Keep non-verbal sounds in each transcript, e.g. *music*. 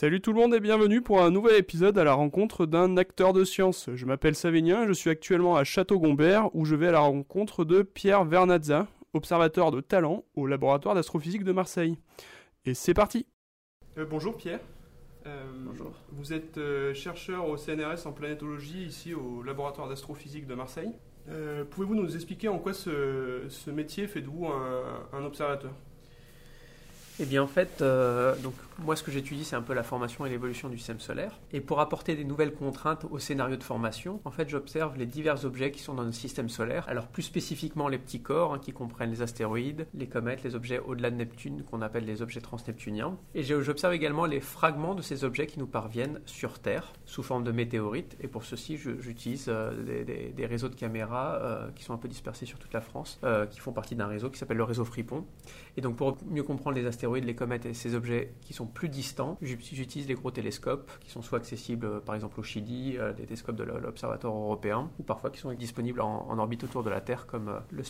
Salut tout le monde et bienvenue pour un nouvel épisode à la rencontre d'un acteur de science. Je m'appelle Savénien et je suis actuellement à Château-Gombert où je vais à la rencontre de Pierre Vernazza, observateur de talent au laboratoire d'astrophysique de Marseille. Et c'est parti Euh, Bonjour Pierre. Euh, Bonjour. Vous êtes euh, chercheur au CNRS en planétologie ici au laboratoire d'astrophysique de Marseille. Euh, Pouvez-vous nous expliquer en quoi ce, ce métier fait de vous un, un observateur? Eh bien en fait, euh, donc moi ce que j'étudie c'est un peu la formation et l'évolution du système solaire. Et pour apporter des nouvelles contraintes au scénario de formation, en fait j'observe les divers objets qui sont dans notre système solaire. Alors plus spécifiquement les petits corps hein, qui comprennent les astéroïdes, les comètes, les objets au-delà de Neptune qu'on appelle les objets transneptuniens. Et j'observe également les fragments de ces objets qui nous parviennent sur Terre sous forme de météorites. Et pour ceci j'utilise euh, des, réseaux de caméras euh, qui sont un peu dispersés sur toute la France, qui font partie d'un réseau qui s'appelle le réseau Fripon. Et donc pour mieux comprendre les astéroïdes, les comètes et ces objets qui sont plus distants, j'ut- j'utilise les gros télescopes qui sont soit accessibles euh, par exemple au Chili, euh, des télescopes de l'Observatoire européen, ou parfois qui sont disponibles en, orbite autour de la Terre comme euh, le,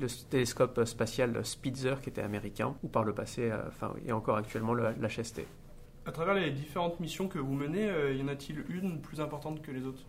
le télescope spatial Spitzer qui était américain, ou par le passé, enfin et encore actuellement le- l'HST. À travers les différentes missions que vous menez, y en a-t-il une plus importante que les autres?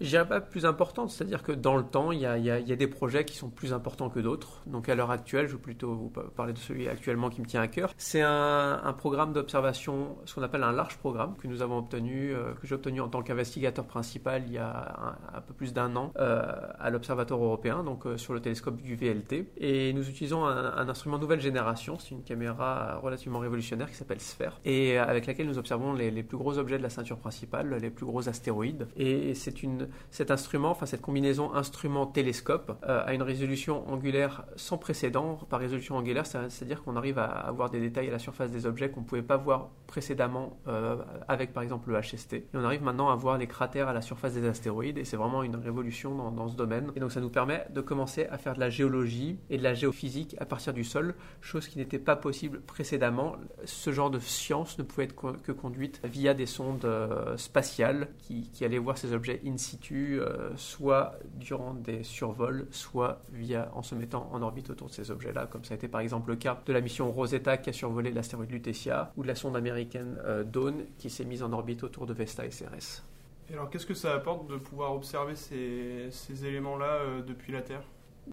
Je dirais pas plus importante, c'est-à-dire que dans le temps, il y, a, y y a des projets qui sont plus importants que d'autres. Donc à l'heure actuelle, je vais plutôt vous pa- parler de celui actuellement qui me tient à cœur. C'est un, un programme d'observation, ce qu'on appelle un large programme, que nous avons obtenu, euh, que j'ai obtenu en tant qu'investigateur principal il y a un, un peu plus d'un an euh, à l'Observatoire européen, donc euh, sur le télescope du VLT. Et nous utilisons un, un instrument nouvelle génération, c'est une caméra relativement révolutionnaire qui s'appelle Sphere, et euh, avec laquelle nous observons les, les plus gros objets de la ceinture principale, les plus gros astéroïdes. Et c'est une cet instrument, enfin cette combinaison instrument-télescope, euh, a une résolution angulaire sans précédent. Par résolution angulaire, c'est-à-dire qu'on arrive à avoir des détails à la surface des objets qu'on ne pouvait pas voir précédemment euh, avec par exemple le HST. On arrive maintenant à voir les cratères à la surface des astéroïdes et c'est vraiment une révolution dans, ce domaine. Et donc ça nous permet de commencer à faire de la géologie et de la géophysique à partir du sol, chose qui n'était pas possible précédemment. Ce genre de science ne pouvait être que conduite via des sondes euh, spatiales qui, qui allaient voir ces objets in situ, euh, soit durant des survols, soit via en se mettant en orbite autour de ces objets-là, comme ça a été par exemple le cas de la mission Rosetta qui a survolé l'astéroïde Lutetia, ou de la sonde américaine euh, Dawn qui s'est mise en orbite autour de Vesta et Ceres. Et alors, qu'est-ce que ça apporte de pouvoir observer ces, éléments-là euh, depuis la Terre?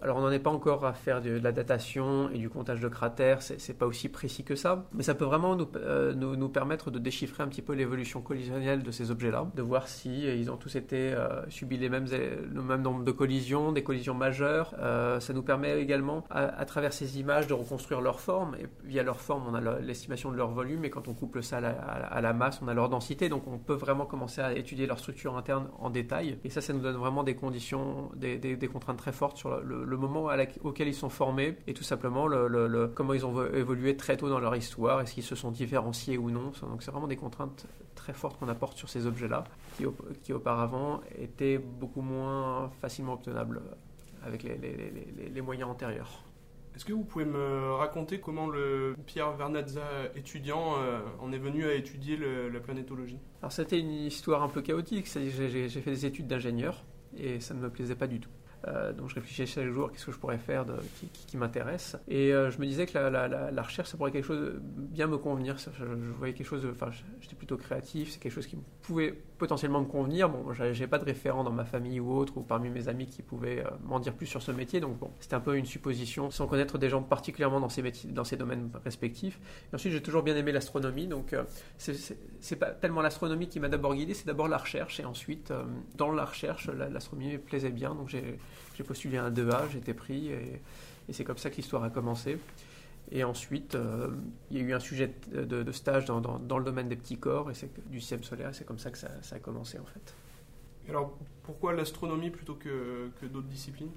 Alors on n'en est pas encore à faire de, la datation et du comptage de cratères, c'est pas aussi précis que ça, mais ça peut vraiment nous, euh, nous, nous permettre de déchiffrer un petit peu l'évolution collisionnelle de ces objets-là, de voir si euh, ils ont tous été euh, subis les mêmes, le même nombre de collisions, des collisions majeures. Euh, ça nous permet également, à, travers ces images, de reconstruire leur forme. Et via leur forme, on a le- l'estimation de leur volume, et quand on couple ça à la, à la- masse, on a leur densité. Donc on peut vraiment commencer à étudier leur structure interne en détail. Et ça, ça nous donne vraiment des conditions, des, contraintes très fortes sur le- le moment à la- auquel ils sont formés, et tout simplement le, le- le- comment ils ont vo- évolué très tôt dans leur histoire, est-ce qu'ils se sont différenciés ou non. Donc c'est vraiment des contraintes très fortes qu'on apporte sur ces objets-là, qui, qui auparavant étaient beaucoup moins facilement obtenables avec les- les- les- les- moyens antérieurs. Est-ce que vous pouvez me raconter comment le Pierre Vernazza étudiant euh, en est venu à étudier le- la planétologie? Alors c'était une histoire un peu chaotique, j'ai fait des études d'ingénieur et ça ne me plaisait pas du tout. Euh, donc je réfléchissais chaque jour qu'est-ce que je pourrais faire qui, m'intéresse. Et euh, je me disais que la, recherche ça pourrait quelque chose de bien me convenir. Je, voyais quelque chose enfin j'étais plutôt créatif c'est quelque chose qui pouvait potentiellement me convenir. Bon j'ai pas de référent dans ma famille ou autre ou parmi mes amis qui pouvaient euh, m'en dire plus sur ce métier. Donc bon c'était un peu une supposition sans connaître des gens particulièrement dans ces métiers dans ces domaines respectifs. Et ensuite j'ai toujours bien aimé l'astronomie. Donc c'est- pas tellement l'astronomie qui m'a d'abord guidé, c'est d'abord la recherche. Et ensuite, dans la recherche, la- l'astronomie me plaisait bien. Donc j'ai j'ai postulé un 2A, j'ai été pris. Et, c'est comme ça que l'histoire a commencé. Et ensuite, euh, il y a eu un sujet de, stage dans, le domaine des petits corps et c'est du système solaire. C'est comme ça que ça, a commencé en fait. Alors, pourquoi l'astronomie plutôt que d'autres disciplines?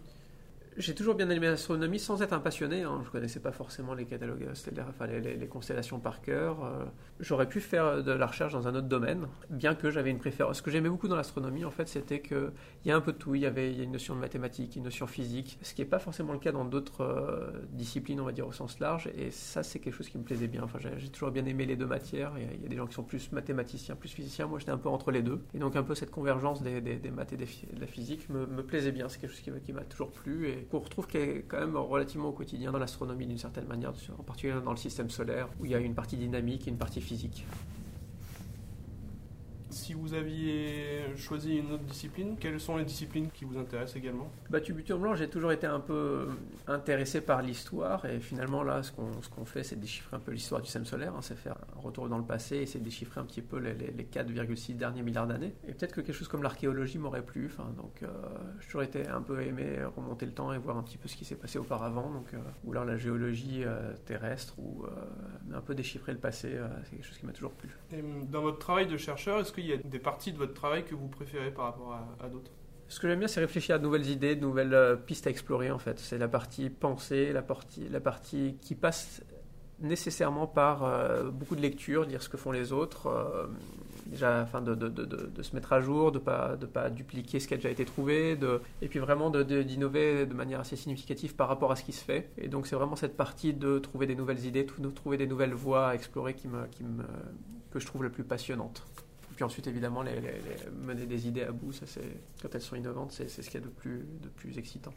J'ai toujours bien aimé l'astronomie sans être un passionné. Hein. Je connaissais pas forcément les catalogues enfin les, constellations par cœur. Euh, J'aurais pu faire de la recherche dans un autre domaine, bien que j'avais une préférence. Ce que j'aimais beaucoup dans l'astronomie, en fait, c'était qu'il y a un peu de tout. Il y avait une notion de mathématiques, une notion physique, ce qui n'est pas forcément le cas dans d'autres euh, disciplines, on va dire au sens large. Et ça, c'est quelque chose qui me plaisait bien. Enfin, j'ai toujours bien aimé les deux matières. Il y, a, des gens qui sont plus mathématiciens, plus physiciens. Moi, j'étais un peu entre les deux. Et donc, un peu cette convergence des, des- maths et de la physique me, plaisait bien. C'est quelque chose qui, m'a- toujours plu qu'on retrouve qui est quand même relativement au quotidien dans l'astronomie d'une certaine manière, en particulier dans le système solaire, où il y a une partie dynamique et une partie physique. Si vous aviez choisi une autre discipline, quelles sont les disciplines qui vous intéressent également? Bah, Tubuture Blanc, j'ai toujours été un peu intéressé par l'histoire et finalement là, ce qu'on ce qu'on fait, c'est déchiffrer un peu l'histoire du système solaire, hein, c'est faire un retour dans le passé et c'est déchiffrer un petit peu les, les, 4,6 derniers milliards d'années. Et peut-être que quelque chose comme l'archéologie m'aurait plu. Enfin, donc, euh, j'ai toujours été un peu aimé remonter le temps et voir un petit peu ce qui s'est passé auparavant. Donc, euh, ou alors la géologie euh, terrestre ou un peu déchiffrer le passé, c'est quelque chose qui m'a toujours plu. Et dans votre travail de chercheur, est-ce qu'il y a des parties de votre travail que vous préférez par rapport à, d'autres ce que j'aime bien, c'est réfléchir à de nouvelles idées, de nouvelles pistes à explorer, en fait. C'est la partie pensée, la partie, la qui passe nécessairement par euh, beaucoup de lectures, lire ce que font les autres, euh, déjà afin de, se mettre à jour, de ne pas, dupliquer ce qui a déjà été trouvé, et puis vraiment d'innover de, manière assez significative par rapport à ce qui se fait. Et donc c'est vraiment cette partie de trouver des nouvelles idées, de trouver des nouvelles voies à explorer que je trouve le plus passionnante. Et puis ensuite évidemment les, mener des idées à bout, ça c'est quand elles sont innovantes, c'est ce qu'il y a de plus, de plus excitant.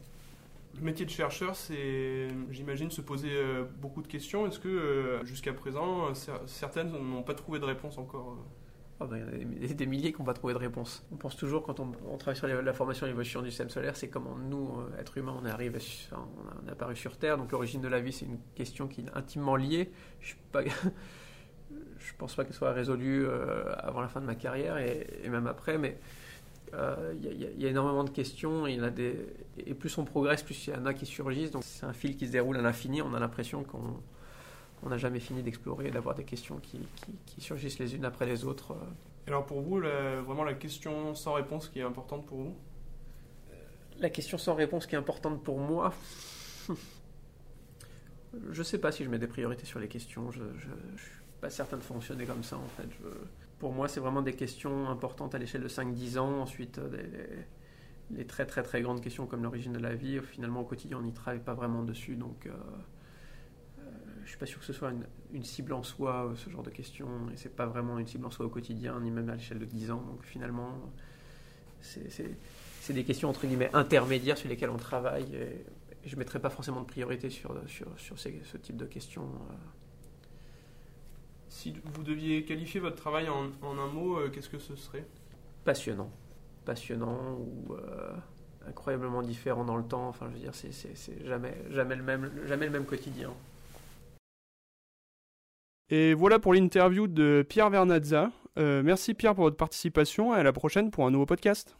Le métier de chercheur, c'est, j'imagine, se poser euh, beaucoup de questions. Est-ce que euh, jusqu'à présent, certaines n'ont pas trouvé de réponse encore oh ben, Il y a des, milliers qui n'ont pas trouvé de réponse. On pense toujours, quand on, travaille sur la formation et l'évolution du système solaire, c'est comment nous, euh, êtres humains, on est, arrivé, on, est apparu sur Terre. Donc l'origine de la vie, c'est une question qui est intimement liée. Je *laughs* ne pense pas qu'elle soit résolue avant la fin de ma carrière et, et même après, mais il euh, y, a énormément de questions et, il y a des, et plus on progresse, plus il y en a qui surgissent. Donc c'est un fil qui se déroule à l'infini. On a l'impression qu'on n'a jamais fini d'explorer et d'avoir des questions qui, qui, surgissent les unes après les autres. Alors pour vous, vraiment la question sans réponse qui est importante pour vous? La question sans réponse qui est importante pour moi? Je ne sais pas si je mets des priorités sur les questions. Je suis pas certain de fonctionner comme ça en fait. Pour moi, c'est vraiment des questions importantes à l'échelle de 5-10 ans. Ensuite, euh, les, très très très grandes questions comme l'origine de la vie, finalement au quotidien, on n'y travaille pas vraiment dessus. Donc, euh, euh, je suis pas sûr que ce soit une, cible en soi, ce genre de questions. Et c'est pas vraiment une cible en soi au quotidien, ni même à l'échelle de 10 ans. Donc, finalement, c'est des questions entre guillemets intermédiaires sur lesquelles on travaille. Et, je ne mettrai pas forcément de priorité sur ce type de questions. Si vous deviez qualifier votre travail en, un mot, euh, qu'est-ce que ce serait? Passionnant. Passionnant ou euh, incroyablement différent dans le temps. Enfin, je veux dire, c'est jamais, jamais, le même, jamais le même quotidien. Et voilà pour l'interview de Pierre Vernazza. Euh, merci Pierre pour votre participation et à la prochaine pour un nouveau podcast.